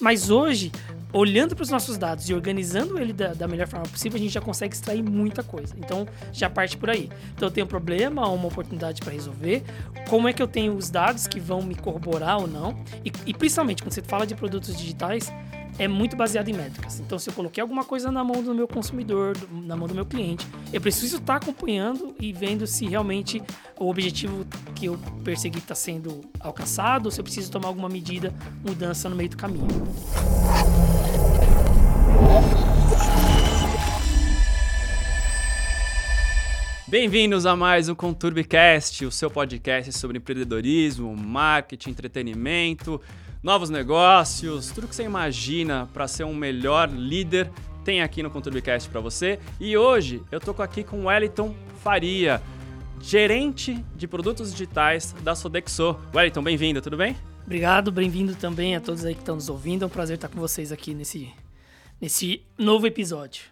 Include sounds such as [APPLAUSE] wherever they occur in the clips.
Mas hoje, olhando para os nossos dados e organizando ele da, da, melhor forma possível, a gente já consegue extrair muita coisa. Então, já parte por aí. Então, eu tenho um problema, uma oportunidade para resolver. Como é que eu tenho os dados que vão me corroborar ou não? E, e principalmente, quando você fala de produtos digitais, é muito baseado em métricas. Então, se eu coloquei alguma coisa na mão do meu consumidor, na mão do meu cliente, eu preciso estar acompanhando e vendo se realmente o objetivo que eu persegui está sendo alcançado, ou se eu preciso tomar alguma medida, mudança no meio do caminho. Bem-vindos a mais um Conturbicast, o seu podcast sobre empreendedorismo, marketing, entretenimento novos negócios, tudo que você imagina para ser um melhor líder tem aqui no Conturbicast para você. E hoje eu tô aqui com o Wellington Faria, gerente de produtos digitais da Sodexo. Wellington, bem-vindo, tudo bem? Obrigado, bem-vindo também a todos aí que estão nos ouvindo. É um prazer estar com vocês aqui nesse, nesse novo episódio.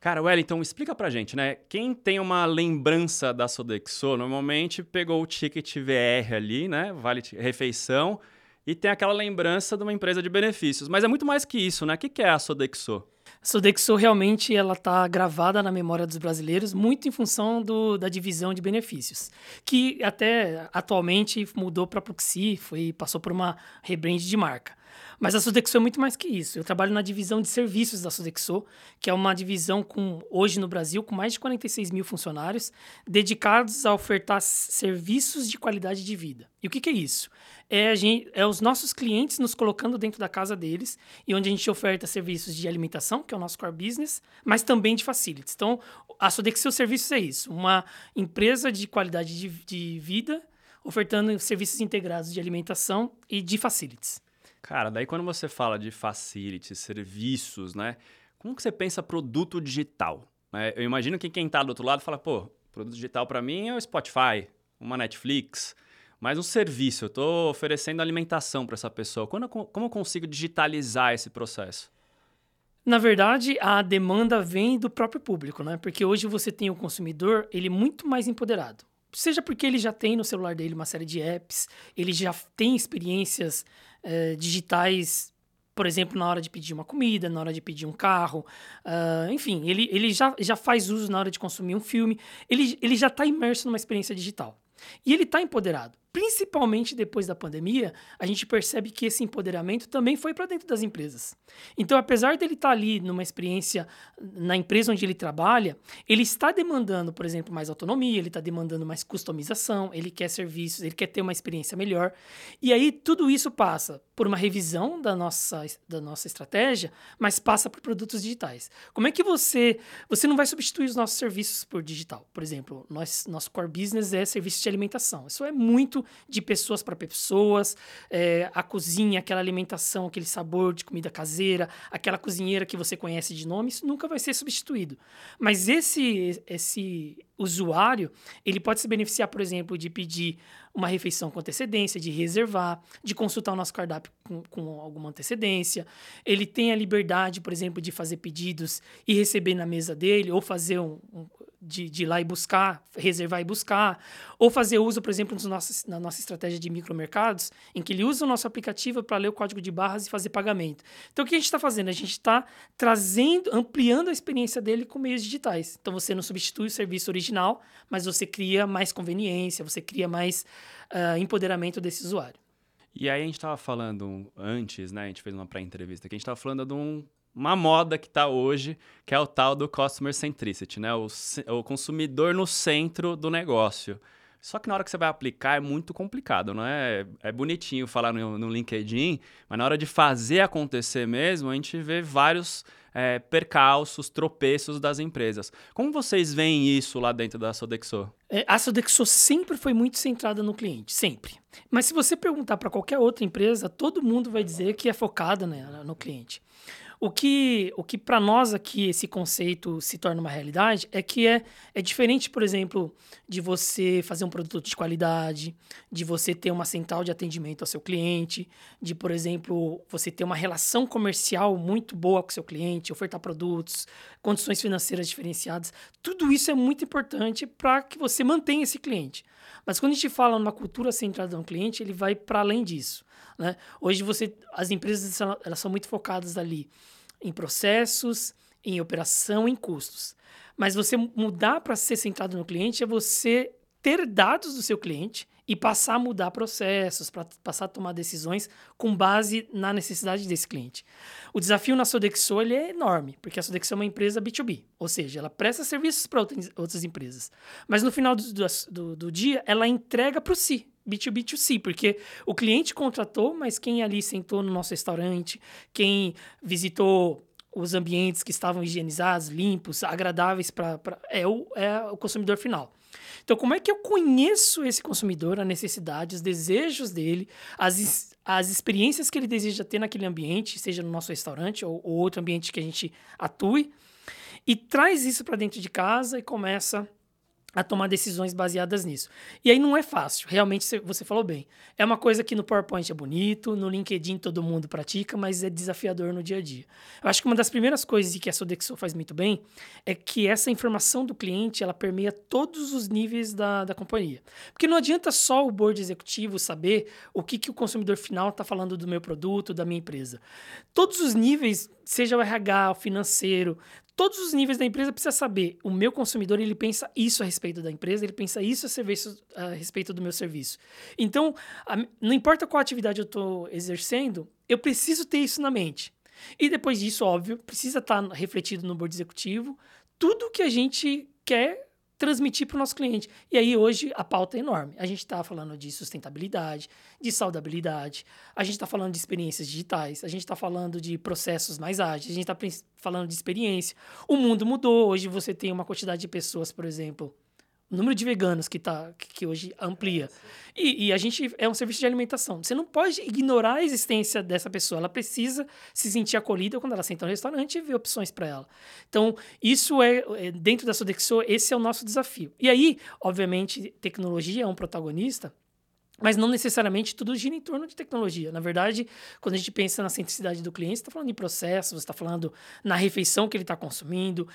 Cara, Wellington, explica pra gente, né? Quem tem uma lembrança da Sodexo, normalmente pegou o ticket VR ali, né? Vale refeição, e tem aquela lembrança de uma empresa de benefícios. Mas é muito mais que isso, né? O que é a Sodexo? A Sodexo realmente ela está gravada na memória dos brasileiros muito em função do, da divisão de benefícios, que até atualmente mudou para Proxy, foi passou por uma rebrand de marca. Mas a Sodexo é muito mais que isso. Eu trabalho na divisão de serviços da Sodexo, que é uma divisão com hoje no Brasil com mais de 46 mil funcionários dedicados a ofertar serviços de qualidade de vida. E o que, que é isso? é, gente, é os nossos clientes nos colocando dentro da casa deles e onde a gente oferta serviços de alimentação, que é o nosso core business, mas também de facilities. Então, a Sodexo Serviços é isso, uma empresa de qualidade de, de vida ofertando serviços integrados de alimentação e de facilities. Cara, daí quando você fala de facilities, serviços, né? Como que você pensa produto digital? É, eu imagino que quem está do outro lado fala, pô, produto digital para mim é o Spotify, uma Netflix, mas um serviço, eu estou oferecendo alimentação para essa pessoa. Quando, como eu consigo digitalizar esse processo? Na verdade, a demanda vem do próprio público, né? Porque hoje você tem o consumidor, ele muito mais empoderado. Seja porque ele já tem no celular dele uma série de apps, ele já tem experiências é, digitais, por exemplo, na hora de pedir uma comida, na hora de pedir um carro, uh, enfim, ele, ele já, já faz uso na hora de consumir um filme, ele, ele já está imerso numa experiência digital. E ele está empoderado principalmente depois da pandemia, a gente percebe que esse empoderamento também foi para dentro das empresas. Então, apesar dele estar tá ali numa experiência na empresa onde ele trabalha, ele está demandando, por exemplo, mais autonomia, ele está demandando mais customização, ele quer serviços, ele quer ter uma experiência melhor. E aí tudo isso passa por uma revisão da nossa, da nossa estratégia, mas passa por produtos digitais. Como é que você você não vai substituir os nossos serviços por digital? Por exemplo, nós, nosso core business é serviço de alimentação. Isso é muito de pessoas para pessoas, é, a cozinha, aquela alimentação, aquele sabor de comida caseira, aquela cozinheira que você conhece de nome, isso nunca vai ser substituído. Mas esse, esse usuário, ele pode se beneficiar, por exemplo, de pedir uma refeição com antecedência, de reservar, de consultar o nosso cardápio com, com, alguma antecedência. Ele tem a liberdade, por exemplo, de fazer pedidos e receber na mesa dele, ou fazer um, um de, de ir lá e buscar, reservar e buscar, ou fazer uso, por exemplo, nos nossos, na nossa estratégia de micromercados, em que ele usa o nosso aplicativo para ler o código de barras e fazer pagamento. Então, o que a gente está fazendo? A gente está trazendo, ampliando a experiência dele com meios digitais. Então, você não substitui o serviço original, mas você cria mais conveniência, você cria mais uh, empoderamento desse usuário. E aí a gente estava falando antes, né? A gente fez uma pré-entrevista que a gente estava falando de um uma moda que está hoje, que é o tal do customer centricity, né? O, o, consumidor no centro do negócio. Só que na hora que você vai aplicar é muito complicado, não é? É bonitinho falar no, no LinkedIn, mas na hora de fazer acontecer mesmo, a gente vê vários é, percalços, tropeços das empresas. Como vocês veem isso lá dentro da Sodexo? É, a Sodexo sempre foi muito centrada no cliente, sempre. Mas se você perguntar para qualquer outra empresa, todo mundo vai dizer que é focada né, no cliente. O que, o que para nós aqui esse conceito se torna uma realidade é que é, é diferente, por exemplo, de você fazer um produto de qualidade, de você ter uma central de atendimento ao seu cliente, de, por exemplo, você ter uma relação comercial muito boa com o seu cliente, ofertar produtos, condições financeiras diferenciadas. Tudo isso é muito importante para que você mantenha esse cliente. Mas quando a gente fala numa cultura centrada no cliente, ele vai para além disso. Né? Hoje você, as empresas elas são muito focadas ali em processos, em operação, em custos. Mas você mudar para ser centrado no cliente é você ter dados do seu cliente e passar a mudar processos, para passar a tomar decisões com base na necessidade desse cliente. O desafio na Sodexo ele é enorme, porque a Sodexo é uma empresa B2B, ou seja, ela presta serviços para outras empresas. Mas no final do, do, do dia, ela entrega para si, B2B2C, porque o cliente contratou, mas quem ali sentou no nosso restaurante, quem visitou os ambientes que estavam higienizados, limpos, agradáveis para é o, é o consumidor final. Então, como é que eu conheço esse consumidor, a necessidade, os desejos dele, as, as experiências que ele deseja ter naquele ambiente, seja no nosso restaurante ou, ou outro ambiente que a gente atue, e traz isso para dentro de casa e começa a tomar decisões baseadas nisso. E aí não é fácil, realmente você falou bem. É uma coisa que no PowerPoint é bonito, no LinkedIn todo mundo pratica, mas é desafiador no dia a dia. Eu acho que uma das primeiras coisas que a Sodexo faz muito bem é que essa informação do cliente, ela permeia todos os níveis da, da companhia. Porque não adianta só o board executivo saber o que, que o consumidor final está falando do meu produto, da minha empresa. Todos os níveis, seja o RH, o financeiro, todos os níveis da empresa precisa saber. O meu consumidor ele pensa isso a respeito da empresa, ele pensa isso a, serviço, a respeito do meu serviço. Então, a, não importa qual atividade eu estou exercendo, eu preciso ter isso na mente. E depois disso, óbvio, precisa estar tá refletido no board executivo tudo que a gente quer transmitir para o nosso cliente. E aí hoje a pauta é enorme. A gente está falando de sustentabilidade, de saudabilidade, a gente está falando de experiências digitais, a gente está falando de processos mais ágeis, a gente está falando de experiência. O mundo mudou. Hoje você tem uma quantidade de pessoas, por exemplo, o número de veganos que, tá, que hoje amplia. E, e, a gente é um serviço de alimentação. Você não pode ignorar a existência dessa pessoa. Ela precisa se sentir acolhida quando ela senta no restaurante e ver opções para ela. Então, isso é, é, dentro da Sodexo, esse é o nosso desafio. E aí, obviamente, tecnologia é um protagonista, mas não necessariamente tudo gira em torno de tecnologia. Na verdade, quando a gente pensa na centricidade do cliente, você está falando de processos, você está falando na refeição que ele está consumindo.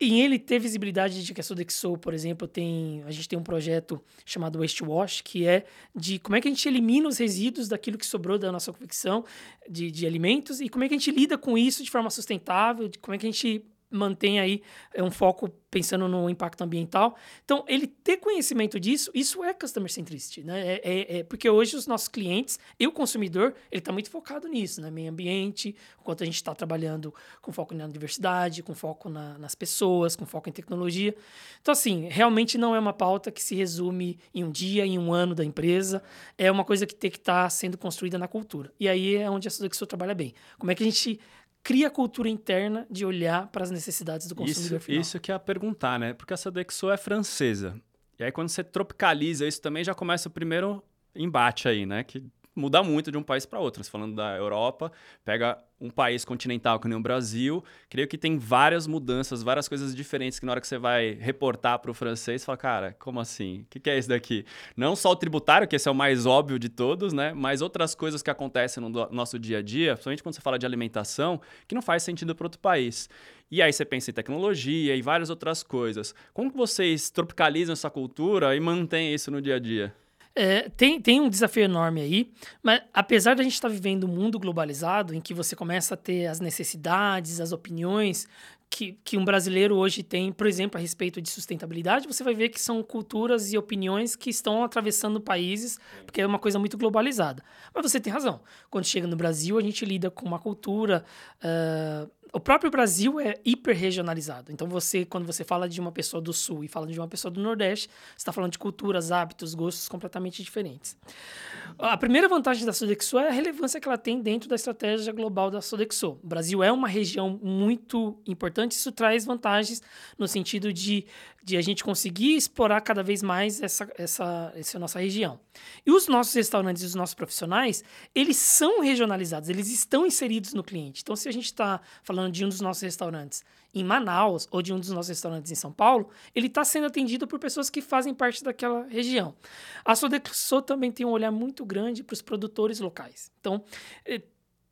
E ele ter visibilidade de que a Sodexo, por exemplo, tem. A gente tem um projeto chamado Waste Wash, que é de como é que a gente elimina os resíduos daquilo que sobrou da nossa confecção de, de alimentos e como é que a gente lida com isso de forma sustentável, de como é que a gente mantém aí é um foco pensando no impacto ambiental. Então, ele ter conhecimento disso, isso é customer centricity, né? É, é, é porque hoje os nossos clientes e o consumidor, ele está muito focado nisso, né? Meio ambiente, enquanto a gente está trabalhando com foco na diversidade, com foco na, nas pessoas, com foco em tecnologia. Então, assim, realmente não é uma pauta que se resume em um dia, em um ano da empresa. É uma coisa que tem que estar tá sendo construída na cultura. E aí é onde a Sodexo trabalha bem. Como é que a gente cria a cultura interna de olhar para as necessidades do consumidor isso, final. Isso que é a perguntar, né? Porque a Sodexo é francesa. E aí quando você tropicaliza isso também já começa o primeiro embate aí, né? Que muda muito de um país para outro. Falando da Europa, pega um país continental que nem o Brasil, creio que tem várias mudanças, várias coisas diferentes que na hora que você vai reportar para o francês, você fala, cara, como assim? O que, que, é isso daqui? Não só o tributário, que esse é o mais óbvio de todos, né? Mas outras coisas que acontecem no nosso dia a dia, principalmente quando você fala de alimentação, que não faz sentido para outro país. E aí você pensa em tecnologia e várias outras coisas. Como que vocês tropicalizam essa cultura e mantêm isso no dia a dia? É, tem, tem um desafio enorme aí, mas apesar de a gente estar tá vivendo um mundo globalizado, em que você começa a ter as necessidades, as opiniões que, que um brasileiro hoje tem, por exemplo, a respeito de sustentabilidade, você vai ver que são culturas e opiniões que estão atravessando países, porque é uma coisa muito globalizada. Mas você tem razão. Quando chega no Brasil, a gente lida com uma cultura uh, o próprio Brasil é hiperregionalizado. Então, você, quando você fala de uma pessoa do Sul e fala de uma pessoa do Nordeste, você está falando de culturas, hábitos, gostos completamente diferentes. A primeira vantagem da Sodexo é a relevância que ela tem dentro da estratégia global da Sodexo. O Brasil é uma região muito importante, isso traz vantagens no sentido de, de a gente conseguir explorar cada vez mais essa, essa, essa nossa região. E os nossos restaurantes e os nossos profissionais, eles são regionalizados, eles estão inseridos no cliente. Então, se a gente está falando falando de um dos nossos restaurantes em Manaus ou de um dos nossos restaurantes em São Paulo, ele está sendo atendido por pessoas que fazem parte daquela região. A Sodexo também tem um olhar muito grande para os produtores locais. Então, eh,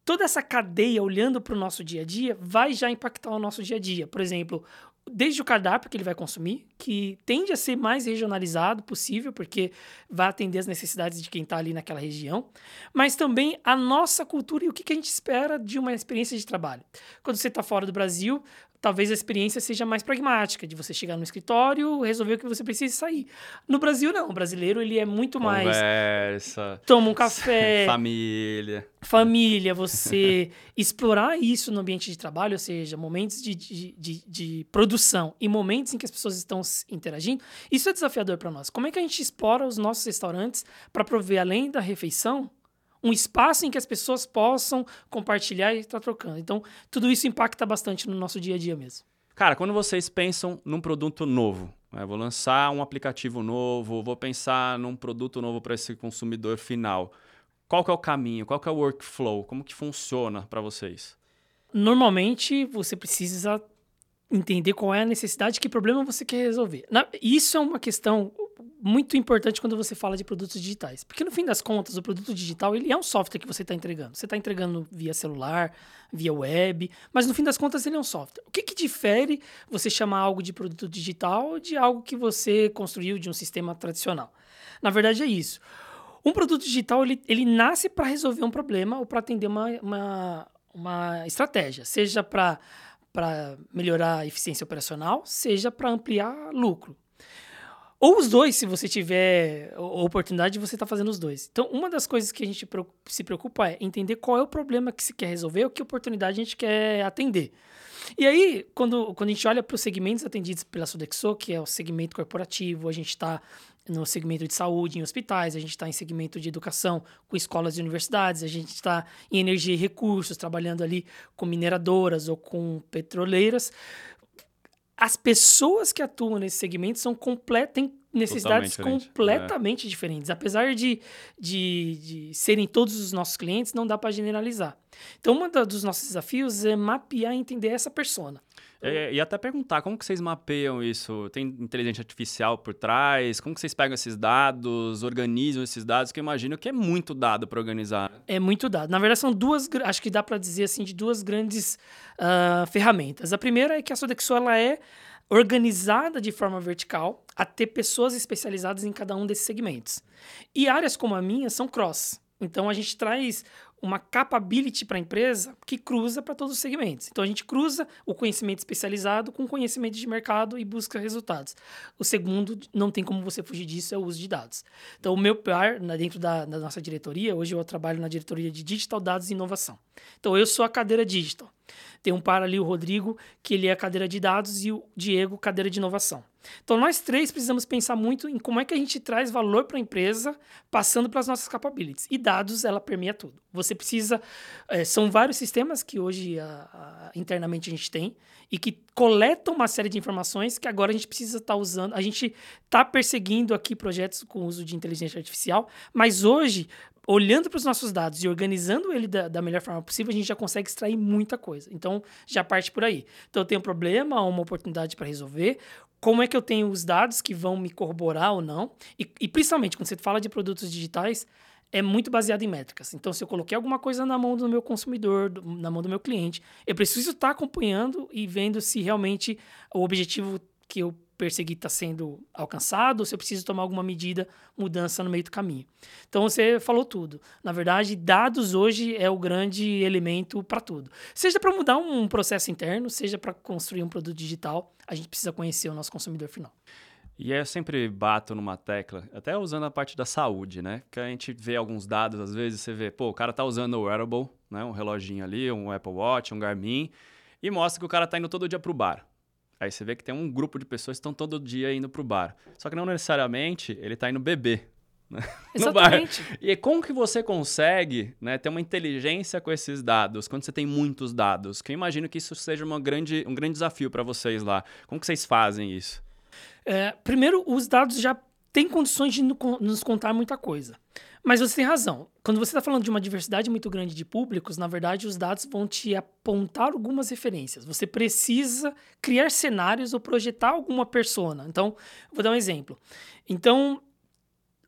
toda essa cadeia olhando para o nosso dia a dia vai já impactar o nosso dia a dia. Por exemplo, desde o cardápio que ele vai consumir, que tende a ser mais regionalizado possível, porque vai atender as necessidades de quem está ali naquela região, mas também a nossa cultura e o que, que a gente espera de uma experiência de trabalho. Quando você está fora do Brasil, talvez a experiência seja mais pragmática, de você chegar no escritório, resolver o que você precisa e sair. No Brasil, não. O brasileiro, ele é muito Conversa, mais... Conversa. Toma um café. [LAUGHS] família. Família, você [LAUGHS] explorar isso no ambiente de trabalho, ou seja, momentos de, de, de, de, produção e momentos em que as pessoas estão interagindo, isso é desafiador para nós. Como é que a gente explora os nossos restaurantes para prover, além da refeição, um espaço em que as pessoas possam compartilhar e estar trocando. Então, tudo isso impacta bastante no nosso dia a dia mesmo. Cara, quando vocês pensam num produto novo, né, vou lançar um aplicativo novo, vou pensar num produto novo para esse consumidor final, qual que é o caminho, qual que é o workflow, como que funciona para vocês? Normalmente, você precisa entender qual é a necessidade, que problema você quer resolver. Na, isso é uma questão muito importante quando você fala de produtos digitais. Porque no fim das contas, o produto digital ele é um software que você está entregando. Você está entregando via celular, via web, mas no fim das contas ele é um software. O que, que difere você chamar algo de produto digital de algo que você construiu de um sistema tradicional? Na verdade é isso. Um produto digital ele, ele nasce para resolver um problema ou para atender uma, uma, uma estratégia, seja para para melhorar a eficiência operacional, seja para ampliar lucro. Ou os dois, se você tiver a oportunidade de você estar tá fazendo os dois. Então, uma das coisas que a gente se preocupa é entender qual é o problema que se quer resolver, ou que oportunidade a gente quer atender. E aí, quando, quando a gente olha para os segmentos atendidos pela Sodexo, que é o segmento corporativo, a gente está no segmento de saúde em hospitais, a gente está em segmento de educação com escolas e universidades, a gente está em energia e recursos, trabalhando ali com mineradoras ou com petroleiras. As pessoas que atuam nesse segmento são completas, têm necessidades Totalmente completamente diferente. diferentes. Apesar de, de, de, serem todos os nossos clientes, não dá para generalizar. Então, um dos nossos desafios é mapear e entender essa persona. É, e até perguntar, como que vocês mapeiam isso? Tem inteligência artificial por trás? Como que vocês pegam esses dados, organizam esses dados? Que eu imagino que é muito dado para organizar. É muito dado. Na verdade, são duas, acho que dá para dizer assim, de duas grandes uh, ferramentas. A primeira é que a Sodexo ela é organizada de forma vertical a ter pessoas especializadas em cada um desses segmentos. E áreas como a minha são cross. Então a gente traz uma capability para a empresa que cruza para todos os segmentos. Então a gente cruza o conhecimento especializado com conhecimento de mercado e busca resultados. O segundo, não tem como você fugir disso, é o uso de dados. Então o meu par, dentro da, da nossa diretoria, hoje eu trabalho na diretoria de Digital, Dados e Inovação. Então eu sou a cadeira Digital. Tem um par ali, o Rodrigo, que ele é a cadeira de dados, e o Diego, cadeira de inovação. Então, nós três precisamos pensar muito em como é que a gente traz valor para a empresa, passando para as nossas capabilities. E dados, ela permeia tudo. Você precisa. É, são vários sistemas que hoje a, a, internamente a gente tem e que coletam uma série de informações que agora a gente precisa estar tá usando. A gente está perseguindo aqui projetos com uso de inteligência artificial, mas hoje olhando para os nossos dados e organizando ele da, da, melhor forma possível, a gente já consegue extrair muita coisa. Então, já parte por aí. Então, eu tenho um problema, uma oportunidade para resolver. Como é que eu tenho os dados que vão me corroborar ou não? E, e principalmente, quando você fala de produtos digitais, é muito baseado em métricas. Então, se eu coloquei alguma coisa na mão do meu consumidor, do, na mão do meu cliente, eu preciso estar acompanhando e vendo se realmente o objetivo que eu perseguir está sendo alcançado, ou se eu preciso tomar alguma medida, mudança no meio do caminho. Então você falou tudo. Na verdade, dados hoje é o grande elemento para tudo. Seja para mudar um processo interno, seja para construir um produto digital, a gente precisa conhecer o nosso consumidor final. E eu sempre bato numa tecla, até usando a parte da saúde, né? Que a gente vê alguns dados, às vezes você vê, pô, o cara tá usando o wearable, né? Um reloginho ali, um Apple Watch, um Garmin, e mostra que o cara tá indo todo dia pro bar. Aí você vê que tem um grupo de pessoas que estão todo dia indo pro bar. Só que não necessariamente ele está indo beber. Né? [LAUGHS] Exatamente. E como que você consegue né, ter uma inteligência com esses dados, quando você tem muitos dados? Que eu imagino que isso seja uma grande, um grande desafio para vocês lá. Como que vocês fazem isso? É, primeiro, os dados já têm condições de nos contar muita coisa. Mas você tem razão. Quando você está falando de uma diversidade muito grande de públicos, na verdade, os dados vão te apontar algumas referências. Você precisa criar cenários ou projetar alguma persona. Então, vou dar um exemplo. Então,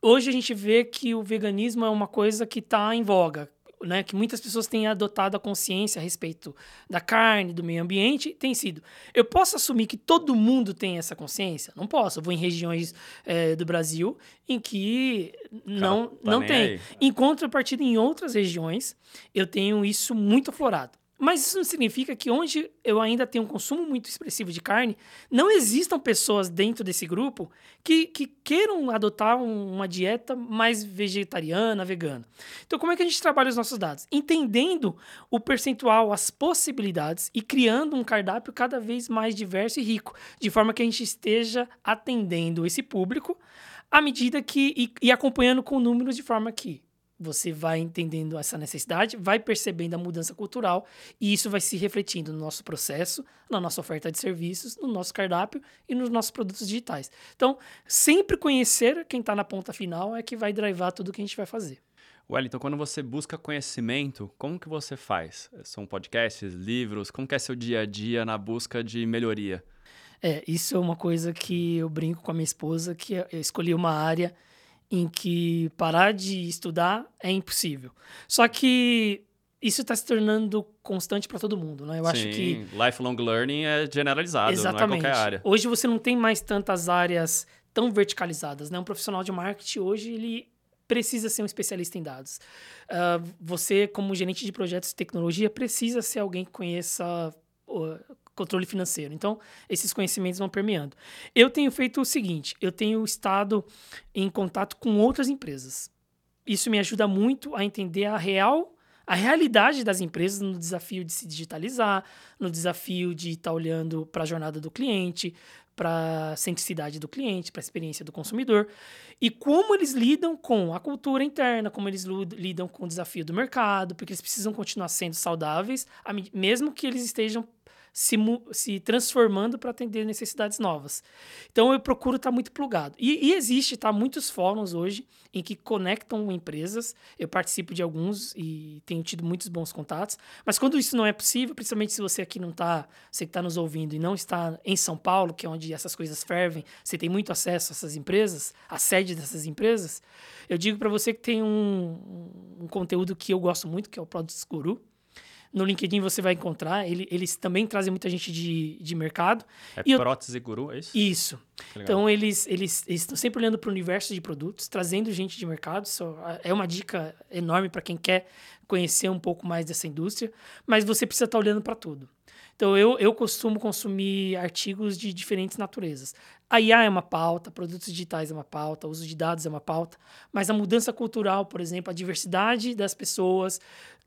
hoje a gente vê que o veganismo é uma coisa que está em voga. Né, que muitas pessoas têm adotado a consciência a respeito da carne, do meio ambiente, tem sido. Eu posso assumir que todo mundo tem essa consciência? Não posso. Eu vou em regiões é, do Brasil em que não, tá não tem. Aí. Em contrapartida, em outras regiões, eu tenho isso muito aflorado. Mas isso não significa que onde eu ainda tenho um consumo muito expressivo de carne, não existam pessoas dentro desse grupo que, que queiram adotar uma dieta mais vegetariana, vegana. Então, como é que a gente trabalha os nossos dados? Entendendo o percentual, as possibilidades e criando um cardápio cada vez mais diverso e rico, de forma que a gente esteja atendendo esse público à medida que. e, e acompanhando com números de forma que você vai entendendo essa necessidade, vai percebendo a mudança cultural e isso vai se refletindo no nosso processo, na nossa oferta de serviços, no nosso cardápio e nos nossos produtos digitais. Então, sempre conhecer quem está na ponta final é que vai drivar tudo que a gente vai fazer. Wellington, quando você busca conhecimento, como que você faz? São podcasts, livros? Como que é seu dia a dia na busca de melhoria? É, isso é uma coisa que eu brinco com a minha esposa, que eu escolhi uma área em que parar de estudar é impossível. Só que isso está se tornando constante para todo mundo, né? Eu Sim, acho que lifelong learning é generalizado, Exatamente. não é qualquer área. Hoje você não tem mais tantas áreas tão verticalizadas, né? Um profissional de marketing hoje ele precisa ser um especialista em dados. Uh, você, como gerente de projetos de tecnologia, precisa ser alguém que conheça uh, controle financeiro. Então, esses conhecimentos vão permeando. Eu tenho feito o seguinte: eu tenho estado em contato com outras empresas. Isso me ajuda muito a entender a real a realidade das empresas no desafio de se digitalizar, no desafio de estar olhando para a jornada do cliente, para a centricidade do cliente, para a experiência do consumidor, e como eles lidam com a cultura interna, como eles lidam com o desafio do mercado, porque eles precisam continuar sendo saudáveis, mesmo que eles estejam se, se transformando para atender necessidades novas. Então eu procuro estar tá muito plugado. E, e existe tá, muitos fóruns hoje em que conectam empresas. Eu participo de alguns e tenho tido muitos bons contatos. Mas quando isso não é possível, principalmente se você aqui não está, você que está nos ouvindo e não está em São Paulo, que é onde essas coisas fervem, você tem muito acesso a essas empresas, a sede dessas empresas, eu digo para você que tem um, um conteúdo que eu gosto muito, que é o Products Guru no LinkedIn você vai encontrar. Ele, eles também trazem muita gente de, de mercado. É e prótese eu... guru, é isso? Isso. Então, eles, eles, eles estão sempre olhando para o universo de produtos, trazendo gente de mercado. Isso é uma dica enorme para quem quer conhecer um pouco mais dessa indústria. Mas você precisa estar tá olhando para tudo. Então, eu, eu costumo consumir artigos de diferentes naturezas. A IA é uma pauta, produtos digitais é uma pauta, uso de dados é uma pauta, mas a mudança cultural, por exemplo, a diversidade das pessoas,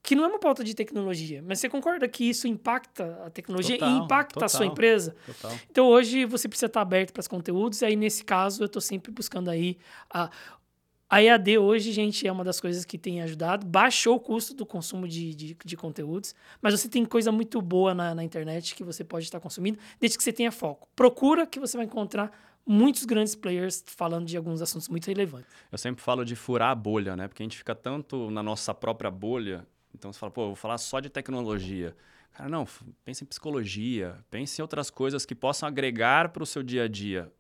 que não é uma pauta de tecnologia, mas você concorda que isso impacta a tecnologia total, e impacta total, a sua empresa? Total. Então hoje você precisa estar aberto para os conteúdos, e aí nesse caso eu estou sempre buscando aí a, a EAD hoje, gente, é uma das coisas que tem ajudado. Baixou o custo do consumo de, de, de conteúdos, mas você tem coisa muito boa na, na internet que você pode estar consumindo, desde que você tenha foco. Procura que você vai encontrar muitos grandes players falando de alguns assuntos muito relevantes. Eu sempre falo de furar a bolha, né? Porque a gente fica tanto na nossa própria bolha então você fala, pô, vou falar só de tecnologia. Cara, não, pense em psicologia, pense em outras coisas que possam agregar para o seu dia a dia.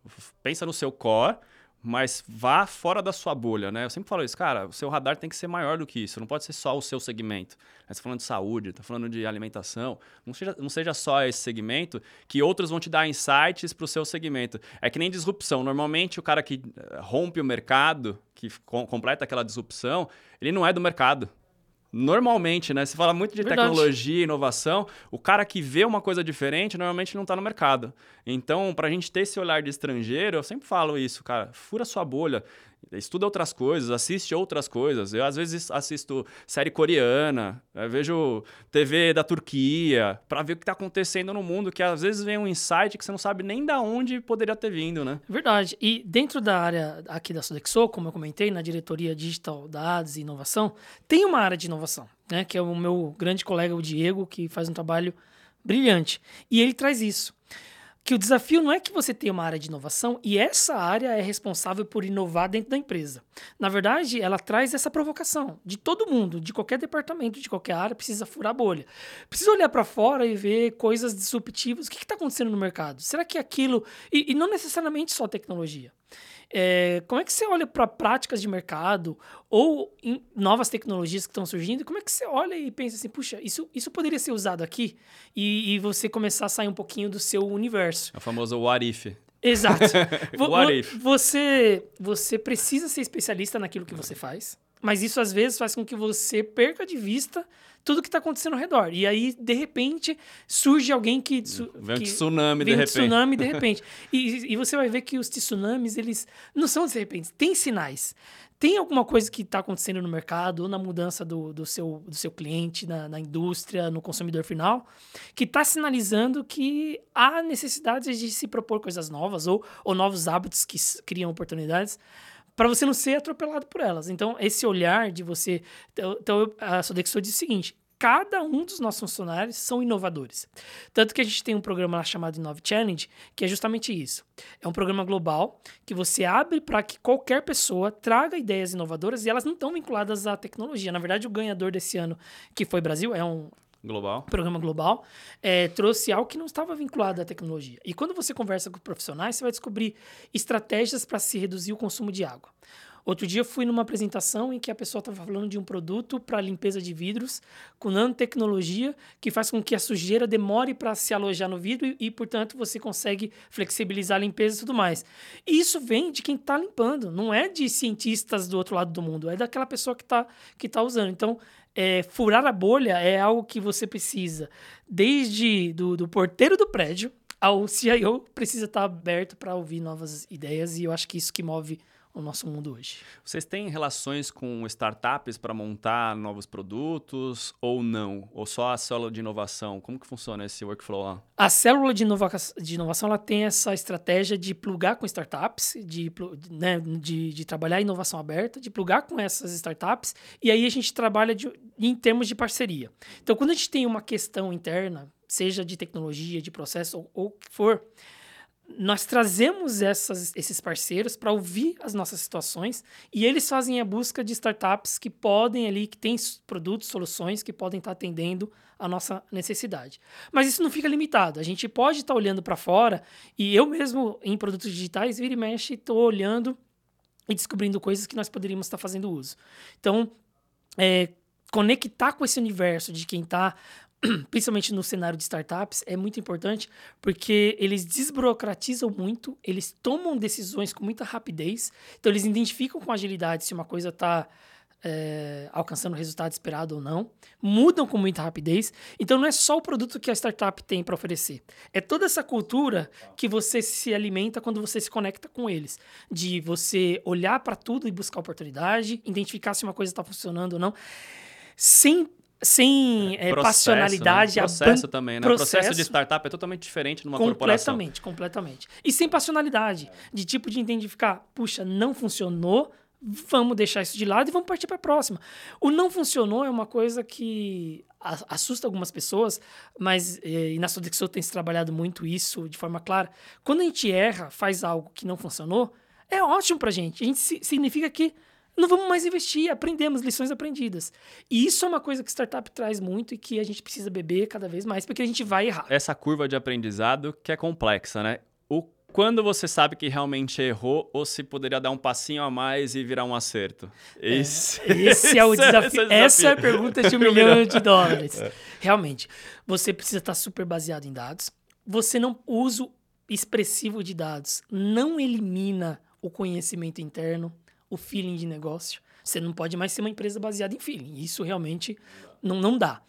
Pensa no seu core, mas vá fora da sua bolha, né? Eu sempre falo isso, cara, o seu radar tem que ser maior do que isso, não pode ser só o seu segmento. Você está falando de saúde, está falando de alimentação, não seja, não seja só esse segmento que outros vão te dar insights para o seu segmento. É que nem disrupção. Normalmente o cara que eh, rompe o mercado, que completa aquela disrupção, ele não é do mercado. Normalmente, né? Se fala muito de Verdade. tecnologia, inovação, o cara que vê uma coisa diferente normalmente não está no mercado. Então, para a gente ter esse olhar de estrangeiro, eu sempre falo isso, cara, fura sua bolha estuda outras coisas, assiste outras coisas. Eu, às vezes, assisto série coreana, vejo TV da Turquia, para ver o que está acontecendo no mundo, que às vezes vem um insight que você não sabe nem da onde poderia ter vindo, né? Verdade. E dentro da área aqui da Sodexo, como eu comentei, na diretoria digital dados e inovação, tem uma área de inovação, né? Que é o meu grande colega, o Diego, que faz um trabalho brilhante. E ele traz isso que o desafio não é que você tenha uma área de inovação e essa área é responsável por inovar dentro da empresa. Na verdade, ela traz essa provocação de todo mundo, de qualquer departamento, de qualquer área, precisa furar a bolha. Precisa olhar para fora e ver coisas disruptivas. O que está acontecendo no mercado? Será que aquilo. E, e não necessariamente só tecnologia. É, como é que você olha para práticas de mercado ou novas tecnologias que estão surgindo? Como é que você olha e pensa assim, puxa, isso, isso poderia ser usado aqui? E, e você começar a sair um pouquinho do seu universo. É o famoso what if. Exato. [LAUGHS] what if. Você, você precisa ser especialista naquilo que você faz, mas isso às vezes faz com que você perca de vista tudo que está acontecendo ao redor. E aí, de repente, surge alguém que. Vem um tsunami, vem de um repente. tsunami, de [LAUGHS] repente. e, e você vai ver que os tsunamis, eles não são de repente, tem sinais. Tem alguma coisa que está acontecendo no mercado, ou na mudança do, do, seu, do seu cliente, na, na indústria, no consumidor final, que está sinalizando que há necessidade de se propor coisas novas ou, ou novos hábitos que criam oportunidades para você não ser atropelado por elas. Então, esse olhar de você. Então, então a Sodexo diz o seguinte: cada um dos nossos funcionários são inovadores. Tanto que a gente tem um programa lá chamado Inove Challenge, que é justamente isso. É um programa global que você abre para que qualquer pessoa traga ideias inovadoras e elas não estão vinculadas à tecnologia. Na verdade, o ganhador desse ano, que foi Brasil, é um global. programa global, é, trouxe algo que não estava vinculado à tecnologia. E quando você conversa com profissionais, você vai descobrir estratégias para se reduzir o consumo de água. Outro dia fui numa apresentação em que a pessoa estava falando de um produto para limpeza de vidros com nanotecnologia que faz com que a sujeira demore para se alojar no vidro e, e, portanto, você consegue flexibilizar a limpeza e tudo mais. E isso vem de quem está limpando, não é de cientistas do outro lado do mundo, é daquela pessoa que está que tá usando. Então, é, furar a bolha é algo que você precisa, desde do, do porteiro do prédio ao CIO, precisa estar aberto para ouvir novas ideias e eu acho que isso que move o nosso mundo hoje. Vocês têm relações com startups para montar novos produtos ou não? Ou só a célula de inovação? Como que funciona esse workflow lá? A célula de, inova de inovação ela tem essa estratégia de plugar com startups, de, né, de, de, trabalhar inovação aberta, de plugar com essas startups, e aí a gente trabalha de, em termos de parceria. Então, quando a gente tem uma questão interna, seja de tecnologia, de processo ou, ou o que for, nós trazemos essas, esses parceiros para ouvir as nossas situações e eles fazem a busca de startups que podem ali, que têm produtos, soluções que podem estar tá atendendo a nossa necessidade. Mas isso não fica limitado. A gente pode estar tá olhando para fora e eu mesmo, em produtos digitais, vira e mexe, estou olhando e descobrindo coisas que nós poderíamos estar tá fazendo uso. Então, é, conectar com esse universo de quem está [CLEARS THROAT] principalmente no cenário de startups, é muito importante porque eles desburocratizam muito, eles tomam decisões com muita rapidez, então eles identificam com agilidade se uma coisa está é, alcançando o resultado esperado ou não, mudam com muita rapidez. Então não é só o produto que a startup tem para oferecer, é toda essa cultura que você se alimenta quando você se conecta com eles, de você olhar para tudo e buscar oportunidade, identificar se uma coisa está funcionando ou não sem sem é, processo, passionalidade. Né? Processo também, né? Processo, processo de startup é totalmente diferente numa corporação. Completamente, completamente. E sem passionalidade. De tipo de identificar, puxa, não funcionou, vamos deixar isso de lado e vamos partir para a próxima. O não funcionou é uma coisa que assusta algumas pessoas, mas e na Sodexo tem se trabalhado muito isso de forma clara. Quando a gente erra, faz algo que não funcionou, é ótimo para a gente. A gente significa que não vamos mais investir, aprendemos lições aprendidas. E isso é uma coisa que startup traz muito e que a gente precisa beber cada vez mais, porque a gente vai errar. Essa curva de aprendizado que é complexa, né? O quando você sabe que realmente errou ou se poderia dar um passinho a mais e virar um acerto? Esse é, [LAUGHS] esse é o desafio. É Essa é a pergunta de um [LAUGHS] milhão de dólares. É. Realmente, você precisa estar super baseado em dados. Você não uso expressivo de dados não elimina o conhecimento interno o feeling de negócio. Você não pode mais ser uma empresa baseada em feeling. Isso realmente não, não dá.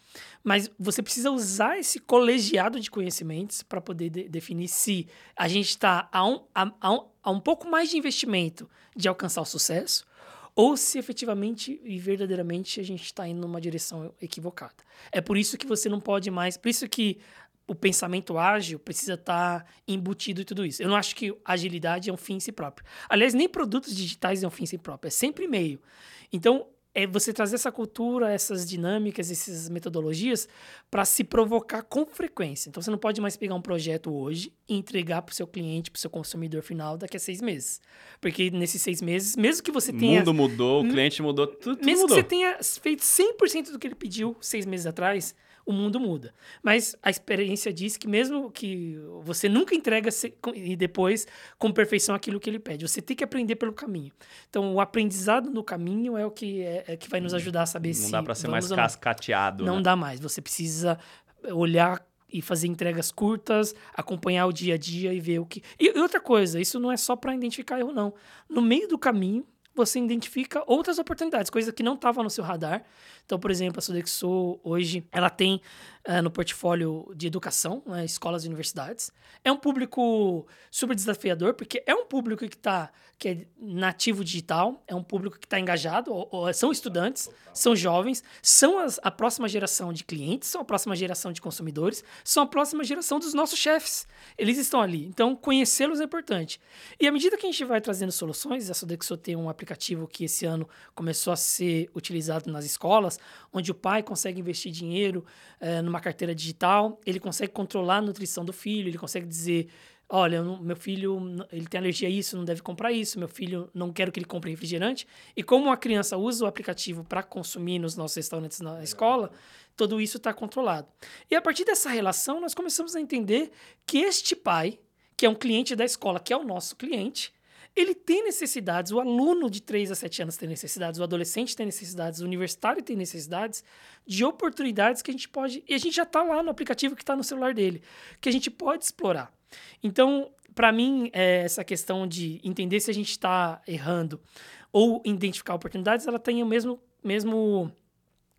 Mas você precisa usar esse colegiado de conhecimentos para poder de, definir se a gente está a um, a, a, um, a um pouco mais de investimento de alcançar o sucesso ou se efetivamente e verdadeiramente a gente está indo numa direção equivocada. É por isso que você não pode mais, por isso que o pensamento ágil precisa estar tá embutido em tudo isso. Eu não acho que agilidade é um fim em si próprio. Aliás, nem produtos digitais é um fim em si próprio, é sempre meio. Então, é você trazer essa cultura, essas dinâmicas, essas metodologias para se provocar com frequência. Então, você não pode mais pegar um projeto hoje e entregar para o seu cliente, para o seu consumidor final daqui a seis meses. Porque nesses seis meses, mesmo que você tenha... O mundo mudou, o cliente mudou, tudo, tudo Mesmo mudou. que você tenha feito 100% do que ele pediu seis meses atrás, o mundo muda. Mas a experiência diz que mesmo que você nunca entrega e depois com perfeição aquilo que ele pede, você tem que aprender pelo caminho. Então, o aprendizado no caminho é o que, é, é que vai nos ajudar a saber não se. Não dá para ser mais cascateado. Não né? dá mais. Você precisa olhar e fazer entregas curtas, acompanhar o dia a dia e ver o que. E outra coisa, isso não é só para identificar erro, não. No meio do caminho, você identifica outras oportunidades, coisas que não estavam no seu radar. Então, por exemplo, a Sodexo hoje, ela tem uh, no portfólio de educação, né, escolas e universidades. É um público super desafiador, porque é um público que está que é nativo digital, é um público que está engajado, ou, ou, são estudantes, são jovens, são as, a próxima geração de clientes, são a próxima geração de consumidores, são a próxima geração dos nossos chefes. Eles estão ali. Então, conhecê-los é importante. E à medida que a gente vai trazendo soluções, a Sodexo tem um aplicativo que esse ano começou a ser utilizado nas escolas, onde o pai consegue investir dinheiro é, numa carteira digital, ele consegue controlar a nutrição do filho, ele consegue dizer olha, meu filho ele tem alergia a isso, não deve comprar isso, meu filho não quero que ele compre refrigerante. E como a criança usa o aplicativo para consumir nos nossos restaurantes na escola, tudo isso está controlado. E a partir dessa relação, nós começamos a entender que este pai, que é um cliente da escola, que é o nosso cliente, ele tem necessidades, o aluno de 3 a 7 anos tem necessidades, o adolescente tem necessidades, o universitário tem necessidades de oportunidades que a gente pode. E a gente já está lá no aplicativo que está no celular dele, que a gente pode explorar. Então, para mim, é, essa questão de entender se a gente está errando ou identificar oportunidades, ela tem o mesmo, mesmo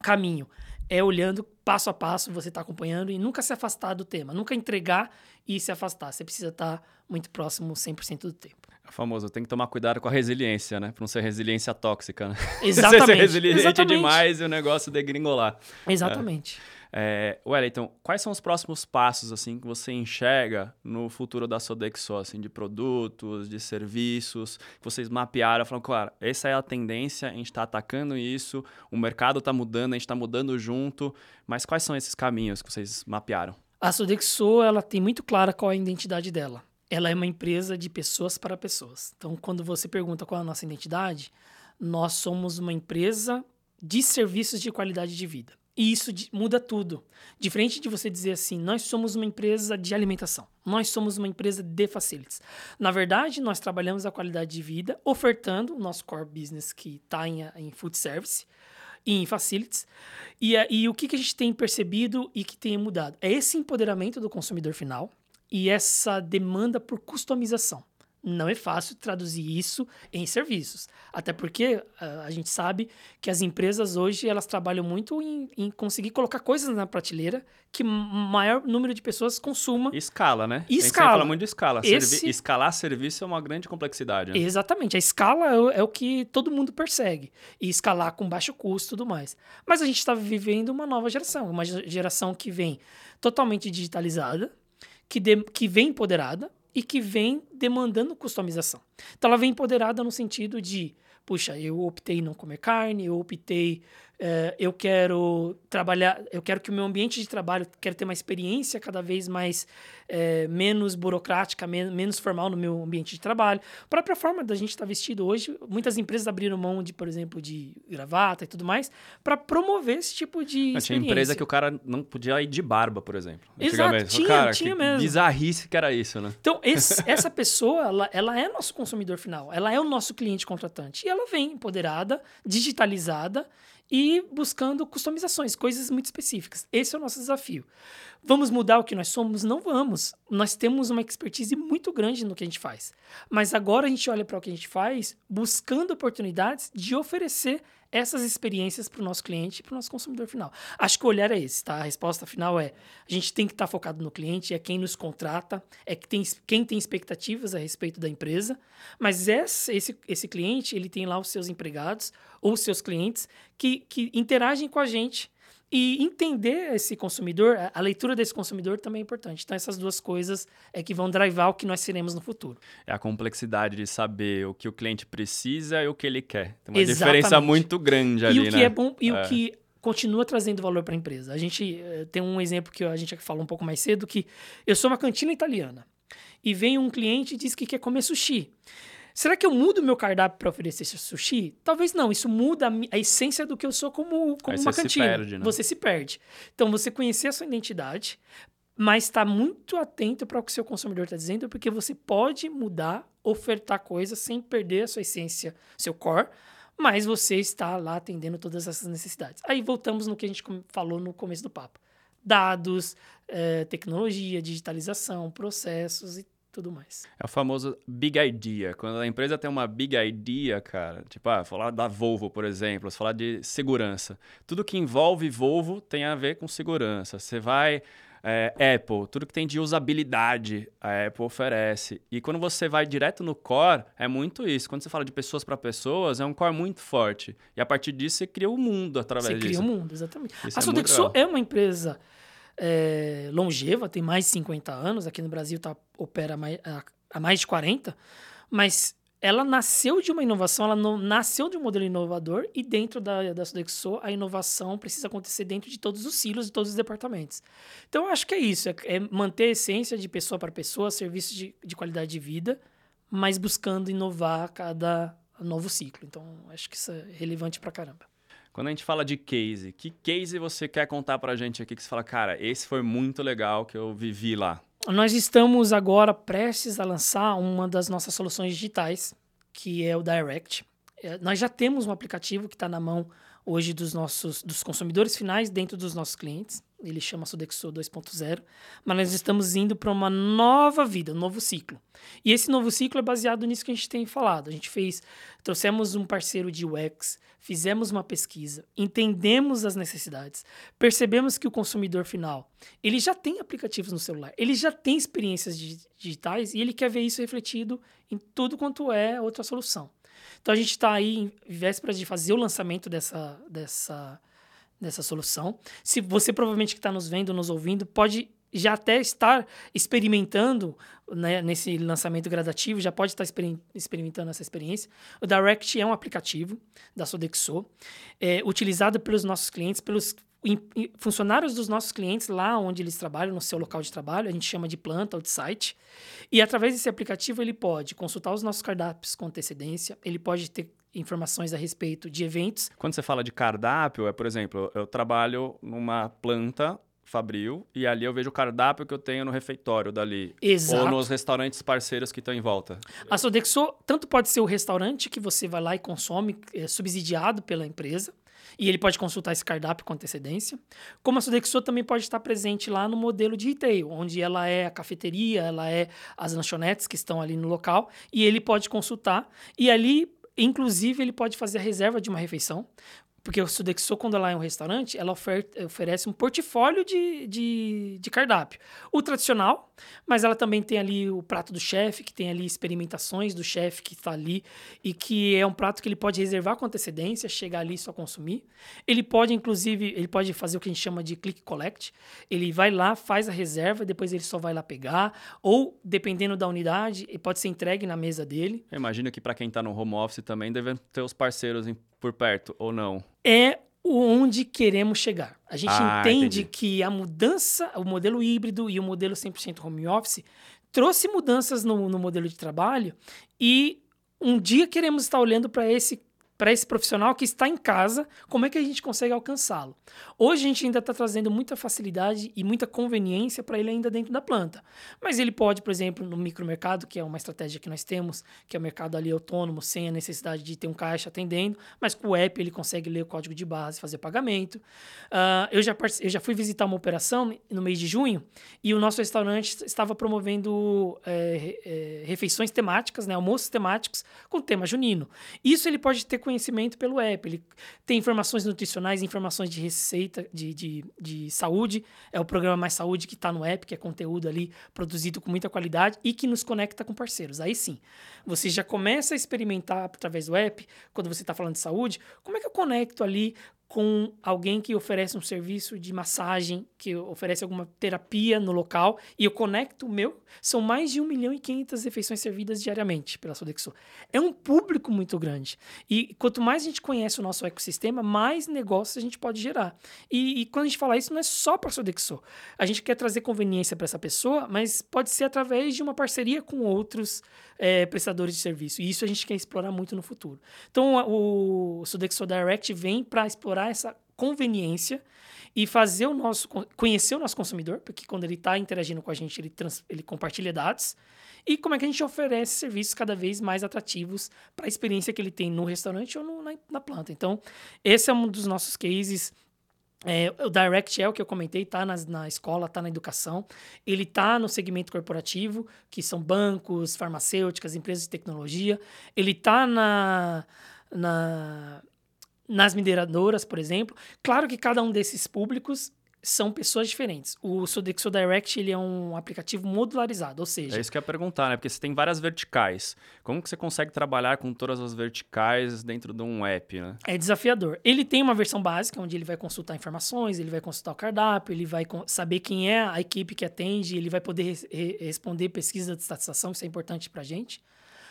caminho. É olhando passo a passo, você está acompanhando e nunca se afastar do tema, nunca entregar e se afastar. Você precisa estar tá muito próximo 100% do tempo. É famoso, tem que tomar cuidado com a resiliência, né? Para não ser resiliência tóxica, né? [LAUGHS] Exatamente. Você ser resiliente Exatamente. demais e o negócio degringolar. Exatamente. É. É, Wellington, quais são os próximos passos assim que você enxerga no futuro da Sodexo, assim, de produtos, de serviços, que vocês mapearam, falam, claro, essa é a tendência, a gente está atacando isso, o mercado está mudando, a gente está mudando junto, mas quais são esses caminhos que vocês mapearam? A Sodexo, ela tem muito clara qual é a identidade dela. Ela é uma empresa de pessoas para pessoas. Então, quando você pergunta qual é a nossa identidade, nós somos uma empresa de serviços de qualidade de vida. E isso muda tudo. Diferente de você dizer assim, nós somos uma empresa de alimentação, nós somos uma empresa de facilities. Na verdade, nós trabalhamos a qualidade de vida ofertando o nosso core business que está em, em food service e em facilities. E, e o que, que a gente tem percebido e que tem mudado? É esse empoderamento do consumidor final e essa demanda por customização não é fácil traduzir isso em serviços. Até porque uh, a gente sabe que as empresas hoje elas trabalham muito em, em, conseguir colocar coisas na prateleira que maior número de pessoas consuma. Escala, né? E escala. fala muito de escala. Esse... Servi escalar serviço é uma grande complexidade. Né? Exatamente. A escala é o, é o, que todo mundo persegue. E escalar com baixo custo e tudo mais. Mas a gente está vivendo uma nova geração. Uma geração que vem totalmente digitalizada, que, de, que vem empoderada, e que vem demandando customização. Então ela vem empoderada no sentido de, puxa, eu optei não comer carne, eu optei é, eu quero trabalhar, eu quero que o meu ambiente de trabalho, quero ter uma experiência cada vez mais é, menos burocrática, men menos formal no meu ambiente de trabalho. A própria forma da gente estar tá vestido hoje, muitas empresas abriram mão de, por exemplo, de gravata e tudo mais, para promover esse tipo de Mas tinha empresa que o cara não podia ir de barba, por exemplo. Exato, tinha, cara, tinha mesmo. Bizarrice que era isso, né? Então, esse, [LAUGHS] essa pessoa, ela, ela é nosso consumidor final, ela é o nosso cliente contratante. E ela vem empoderada, digitalizada, e buscando customizações, coisas muito específicas. Esse é o nosso desafio. Vamos mudar o que nós somos? Não vamos. Nós temos uma expertise muito grande no que a gente faz. Mas agora a gente olha para o que a gente faz buscando oportunidades de oferecer essas experiências para o nosso cliente e para o nosso consumidor final. Acho que o olhar é esse, tá? A resposta final é: a gente tem que estar tá focado no cliente, é quem nos contrata, é que tem, quem tem expectativas a respeito da empresa, mas esse, esse, esse cliente, ele tem lá os seus empregados ou os seus clientes que, que interagem com a gente e entender esse consumidor, a leitura desse consumidor também é importante. Então, essas duas coisas é que vão drivar o que nós seremos no futuro. É a complexidade de saber o que o cliente precisa e o que ele quer. Tem uma Exatamente. diferença muito grande ali, e o que né? É bom, e é. o que continua trazendo valor para a empresa. A gente uh, tem um exemplo que a gente falou um pouco mais cedo, que eu sou uma cantina italiana e vem um cliente e diz que quer comer sushi. Será que eu mudo meu cardápio para oferecer sushi? Talvez não. Isso muda a, a essência do que eu sou como, como uma você cantina. Se perde, né? Você se perde. Então, você conhecer a sua identidade, mas estar tá muito atento para o que o seu consumidor está dizendo, porque você pode mudar, ofertar coisas sem perder a sua essência, seu core, mas você está lá atendendo todas essas necessidades. Aí voltamos no que a gente falou no começo do papo. Dados, eh, tecnologia, digitalização, processos e tudo mais. É o famoso big idea. Quando a empresa tem uma big idea, cara, tipo, ah, falar da Volvo, por exemplo, falar de segurança. Tudo que envolve Volvo tem a ver com segurança. Você vai é, Apple, tudo que tem de usabilidade, a Apple oferece. E quando você vai direto no core, é muito isso. Quando você fala de pessoas para pessoas, é um core muito forte. E a partir disso, você cria o um mundo através você disso. Você cria o um mundo, exatamente. Isso a é Sodexo é uma empresa é, longeva, tem mais de 50 anos. Aqui no Brasil tá, opera mais, há mais de 40. Mas ela nasceu de uma inovação, ela nasceu de um modelo inovador e dentro da, da Sodexo a inovação precisa acontecer dentro de todos os silos de todos os departamentos. Então, eu acho que é isso, é, é manter a essência de pessoa para pessoa, serviço de, de qualidade de vida, mas buscando inovar a cada novo ciclo. Então, acho que isso é relevante para caramba. Quando a gente fala de case, que case você quer contar para a gente aqui que você fala, cara, esse foi muito legal que eu vivi lá? Nós estamos agora prestes a lançar uma das nossas soluções digitais, que é o Direct. É, nós já temos um aplicativo que está na mão hoje dos nossos dos consumidores finais dentro dos nossos clientes. Ele chama Sodexo 2.0, mas nós estamos indo para uma nova vida, um novo ciclo. E esse novo ciclo é baseado nisso que a gente tem falado. A gente fez, trouxemos um parceiro de UX, fizemos uma pesquisa, entendemos as necessidades, percebemos que o consumidor final, ele já tem aplicativos no celular, ele já tem experiências digitais e ele quer ver isso refletido em tudo quanto é outra solução. Então a gente está aí em vésperas de fazer o lançamento dessa, dessa, dessa solução. Se você provavelmente que está nos vendo, nos ouvindo, pode já até estar experimentando né, nesse lançamento gradativo, já pode estar exper experimentando essa experiência. O Direct é um aplicativo da Sodexo, é, utilizado pelos nossos clientes, pelos funcionários dos nossos clientes lá onde eles trabalham, no seu local de trabalho, a gente chama de planta ou de site. E através desse aplicativo ele pode consultar os nossos cardápios com antecedência, ele pode ter informações a respeito de eventos. Quando você fala de cardápio, é, por exemplo, eu trabalho numa planta Fabril e ali eu vejo o cardápio que eu tenho no refeitório dali. Exato. Ou nos restaurantes parceiros que estão em volta. A Sodexo tanto pode ser o restaurante que você vai lá e consome, é, subsidiado pela empresa, e ele pode consultar esse cardápio com antecedência. Como a Sodexo também pode estar presente lá no modelo de retail, onde ela é a cafeteria, ela é as lanchonetes que estão ali no local, e ele pode consultar. E ali Inclusive, ele pode fazer a reserva de uma refeição. Porque o Sodexo, quando ela é um restaurante, ela oferece um portfólio de, de, de, cardápio. O tradicional, mas ela também tem ali o prato do chefe, que tem ali experimentações do chefe que está ali e que é um prato que ele pode reservar com antecedência, chegar ali e só consumir. Ele pode, inclusive, ele pode fazer o que a gente chama de click collect. Ele vai lá, faz a reserva, depois ele só vai lá pegar. Ou, dependendo da unidade, ele pode ser entregue na mesa dele. Eu imagino que para quem está no home office também deve ter os parceiros por perto, ou não? É onde queremos chegar. A gente ah, entende entendi. que a mudança, o modelo híbrido e o modelo 100% home office trouxe mudanças no, no modelo de trabalho e um dia queremos estar olhando para esse para esse profissional que está em casa, como é que a gente consegue alcançá-lo? Hoje a gente ainda está trazendo muita facilidade e muita conveniência para ele ainda dentro da planta. Mas ele pode, por exemplo, no micromercado, que é uma estratégia que nós temos, que é o mercado ali autônomo, sem a necessidade de ter um caixa atendendo, mas com o app ele consegue ler o código de base, fazer pagamento. Uh, eu, já eu já fui visitar uma operação no mês de junho e o nosso restaurante estava promovendo é, é, refeições temáticas, né, almoços temáticos com tema junino. Isso ele pode ter conhecimento pelo app. Ele tem informações nutricionais, informações de receita, de, de, de saúde. É o programa Mais Saúde que está no app, que é conteúdo ali produzido com muita qualidade e que nos conecta com parceiros. Aí sim, você já começa a experimentar através do app, quando você está falando de saúde, como é que eu conecto ali com alguém que oferece um serviço de massagem, que oferece alguma terapia no local, e eu conecto o meu, são mais de 1 milhão e 500 refeições servidas diariamente pela Sodexo. É um público muito grande. E quanto mais a gente conhece o nosso ecossistema, mais negócios a gente pode gerar. E, e quando a gente fala isso, não é só para a Sodexo. A gente quer trazer conveniência para essa pessoa, mas pode ser através de uma parceria com outros é, prestadores de serviço. E isso a gente quer explorar muito no futuro. Então, o Sodexo Direct vem para explorar explorar essa conveniência e fazer o nosso conhecer o nosso consumidor, porque quando ele está interagindo com a gente, ele, trans, ele compartilha dados. E como é que a gente oferece serviços cada vez mais atrativos para a experiência que ele tem no restaurante ou no, na, na, planta. Então, esse é um dos nossos cases. É, o Direct é que eu comentei, está na, na escola, está na educação. Ele está no segmento corporativo, que são bancos, farmacêuticas, empresas de tecnologia. Ele está na, na nas mineradoras, por exemplo. Claro que cada um desses públicos são pessoas diferentes. O Sodexo Direct ele é um aplicativo modularizado, ou seja... É isso que eu ia perguntar, né? Porque você tem várias verticais. Como que você consegue trabalhar com todas as verticais dentro de um app, né? É desafiador. Ele tem uma versão básica, onde ele vai consultar informações, ele vai consultar o cardápio, ele vai saber quem é a equipe que atende, ele vai poder re responder pesquisa de satisfação, isso é importante para a gente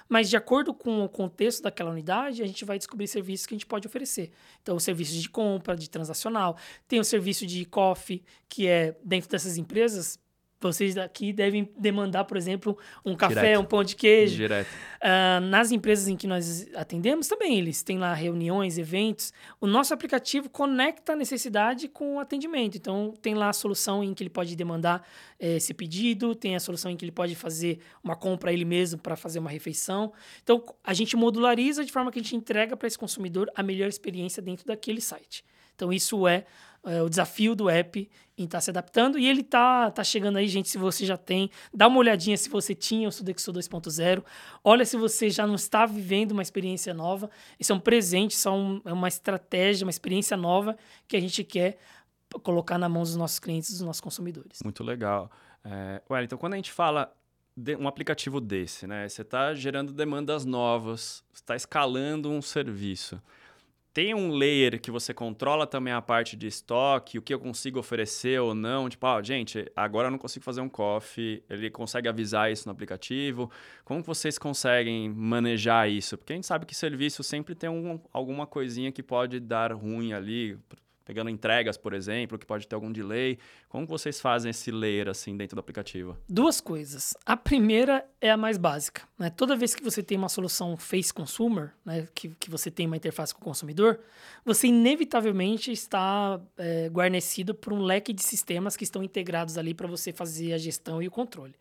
mas de acordo com o contexto daquela unidade, a gente vai descobrir serviços que a gente pode oferecer. Então, o serviço de compra, de transacional, tem o serviço de coffee, que é dentro dessas empresas, vocês daqui devem demandar, por exemplo, um café, Direto. um pão de queijo. Direto. Uh, nas empresas em que nós atendemos, também eles têm lá reuniões, eventos. O nosso aplicativo conecta a necessidade com o atendimento. Então, tem lá a solução em que ele pode demandar eh, esse pedido, tem a solução em que ele pode fazer uma compra ele mesmo para fazer uma refeição. Então, a gente modulariza de forma que a gente entrega para esse consumidor a melhor experiência dentro daquele site. Então, isso é é, o desafio do app em estar tá se adaptando. E ele tá, tá chegando aí, gente, se você já tem. Dá uma olhadinha se você tinha o Sodexo 2.0. Olha se você já não está vivendo uma experiência nova. Isso é um presente, isso é, um, é uma estratégia, uma experiência nova que a gente quer colocar na mão dos nossos clientes, dos nossos consumidores. Muito legal. É, quando a gente fala de um aplicativo desse, né? Você está gerando demandas novas, está escalando um serviço tem um layer que você controla também a parte de estoque, o que eu consigo oferecer ou não. Tipo, ah, gente, agora eu não consigo fazer um coffee. Ele consegue avisar isso no aplicativo. Como vocês conseguem manejar isso? Porque a gente sabe que serviço sempre tem um, alguma coisinha que pode dar ruim ali pegando entregas, por exemplo, que pode ter algum delay. Como vocês fazem esse layer assim dentro do aplicativo? Duas coisas. A primeira é a mais básica. Né? Toda vez que você tem uma solução face consumer, né? que, que você tem uma interface com o consumidor, você inevitavelmente está é, guarnecido por um leque de sistemas que estão integrados ali para você fazer a gestão e o controle.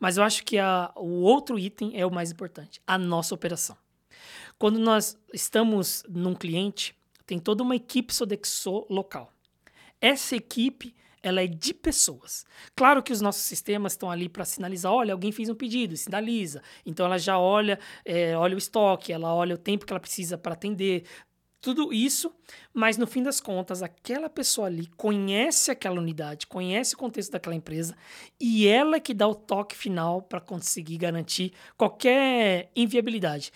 Mas eu acho que a, o outro item é o mais importante, a nossa operação. Quando nós estamos num cliente, tem toda uma equipe Sodexo local. Essa equipe ela é de pessoas. Claro que os nossos sistemas estão ali para sinalizar, olha, alguém fez um pedido, sinaliza. Então ela já olha, é, olha o estoque, ela olha o tempo que ela precisa para atender, tudo isso, mas no fim das contas, aquela pessoa ali conhece aquela unidade, conhece o contexto daquela empresa e ela é que dá o toque final para conseguir garantir qualquer inviabilidade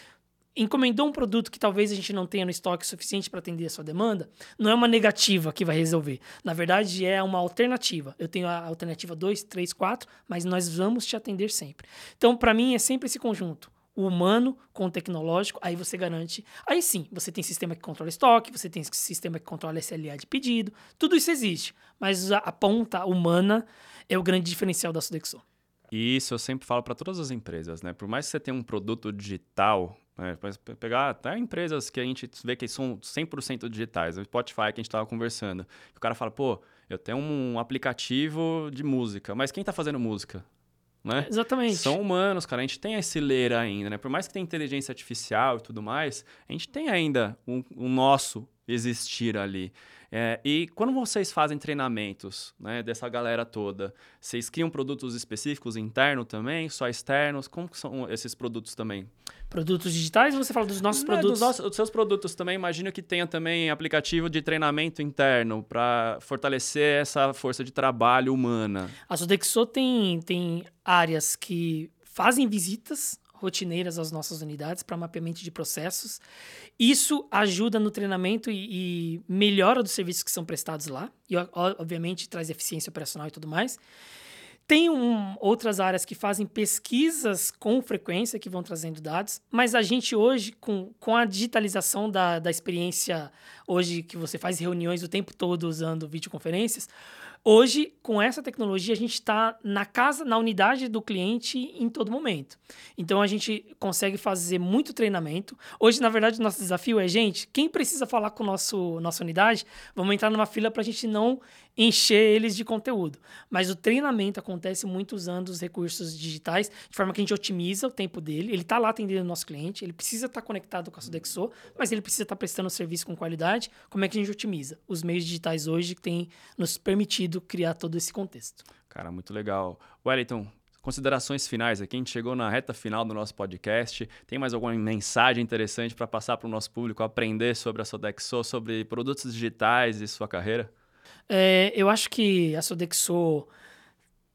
encomendou um produto que talvez a gente não tenha no estoque suficiente para atender a sua demanda, não é uma negativa que vai resolver. Na verdade, é uma alternativa. Eu tenho a alternativa 2, 3, 4, mas nós vamos te atender sempre. Então, para mim, é sempre esse conjunto. O humano com o tecnológico, aí você garante. Aí sim, você tem sistema que controla estoque, você tem sistema que controla SLA de pedido, tudo isso existe. Mas a, ponta humana é o grande diferencial da Sodexo. E isso eu sempre falo para todas as empresas, né? Por mais que você tenha um produto digital, né? Pegar até empresas que a gente vê que são 100% digitais, o Spotify que a gente estava conversando. O cara fala, pô, eu tenho um aplicativo de música, mas quem está fazendo música? Né? Exatamente. São humanos, cara. A gente tem esse ler ainda, né? Por mais que tenha inteligência artificial e tudo mais, a gente tem ainda o um, um nosso existir ali. É, e quando vocês fazem treinamentos né, dessa galera toda, vocês criam produtos específicos internos também, só externos? Como são esses produtos também? Produtos digitais você fala dos nossos Não, produtos? Dos, nossos, seus produtos também, imagino que tenha também aplicativo de treinamento interno para fortalecer essa força de trabalho humana. A Sodexo tem, tem áreas que fazem visitas rotineiras às nossas unidades para mapeamento de processos. Isso ajuda no treinamento e, e melhora dos serviços que são prestados lá. E, obviamente, traz eficiência operacional e tudo mais. Tem um, outras áreas que fazem pesquisas com frequência, que vão trazendo dados, mas a gente hoje, com, com a digitalização da, da experiência, hoje que você faz reuniões o tempo todo usando videoconferências, Hoje, com essa tecnologia, a gente está na casa, na unidade do cliente em todo momento. Então, a gente consegue fazer muito treinamento. Hoje, na verdade, o nosso desafio é, gente, quem precisa falar com nosso nossa unidade, vamos entrar numa fila para a gente não encher eles de conteúdo. Mas o treinamento acontece muito usando os recursos digitais, de forma que a gente otimiza o tempo dele. Ele está lá atendendo o nosso cliente, ele precisa estar tá conectado com a Sodexo, mas ele precisa estar tá prestando serviço com qualidade. Como é que a gente otimiza? Os meios digitais hoje têm nos permitido criar todo esse contexto. Cara, muito legal. Wellington, considerações finais aqui. A gente chegou na reta final do nosso podcast. Tem mais alguma mensagem interessante para passar para o nosso público aprender sobre a Sodexo, sobre produtos digitais e sua carreira? É, eu acho que a Sodexo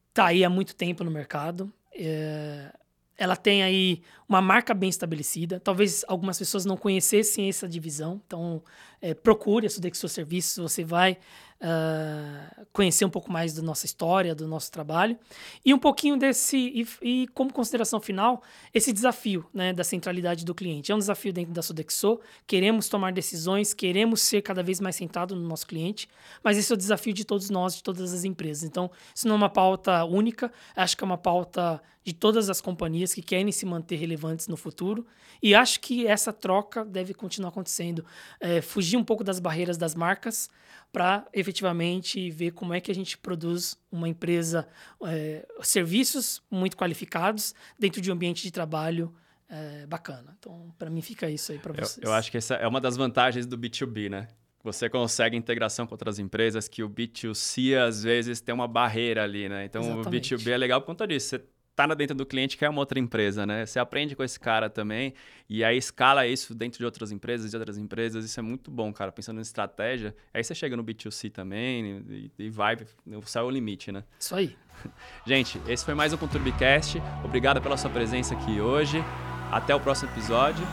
está aí há muito tempo no mercado. É, ela tem aí uma marca bem estabelecida. Talvez algumas pessoas não conhecessem essa divisão. Então, é, procure a Sodexo Serviços. Você vai uh, conhecer um pouco mais da nossa história, do nosso trabalho. E um pouquinho desse... E, e, como consideração final, esse desafio né, da centralidade do cliente. É um desafio dentro da Sodexo. Queremos tomar decisões, queremos ser cada vez mais centrado no nosso cliente. Mas esse é o desafio de todos nós, de todas as empresas. Então, isso não é uma pauta única. Acho que é uma pauta de todas as companhias que querem se manter relevantes no futuro. E acho que essa troca deve continuar acontecendo. É, fugir um pouco das barreiras das marcas para efetivamente ver como é que a gente produz uma empresa, é, serviços muito qualificados dentro de um ambiente de trabalho é, bacana. Então, para mim, fica isso aí para vocês. Eu, eu acho que essa é uma das vantagens do B2B, né? Você consegue integração com outras empresas que o B2C às vezes tem uma barreira ali, né? Então Exatamente. o B2B é legal por conta disso. Você tá dentro do cliente que é uma outra empresa, né? Você aprende com esse cara também e aí escala isso dentro de outras empresas, de outras empresas. Isso é muito bom, cara. Pensando em estratégia, aí você chega no B2C também e, e vai, céu é o limite, né? Isso aí. [LAUGHS] Gente, esse foi mais um Conturbicast. Obrigado pela sua presença aqui hoje. Até o próximo episódio.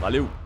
Valeu!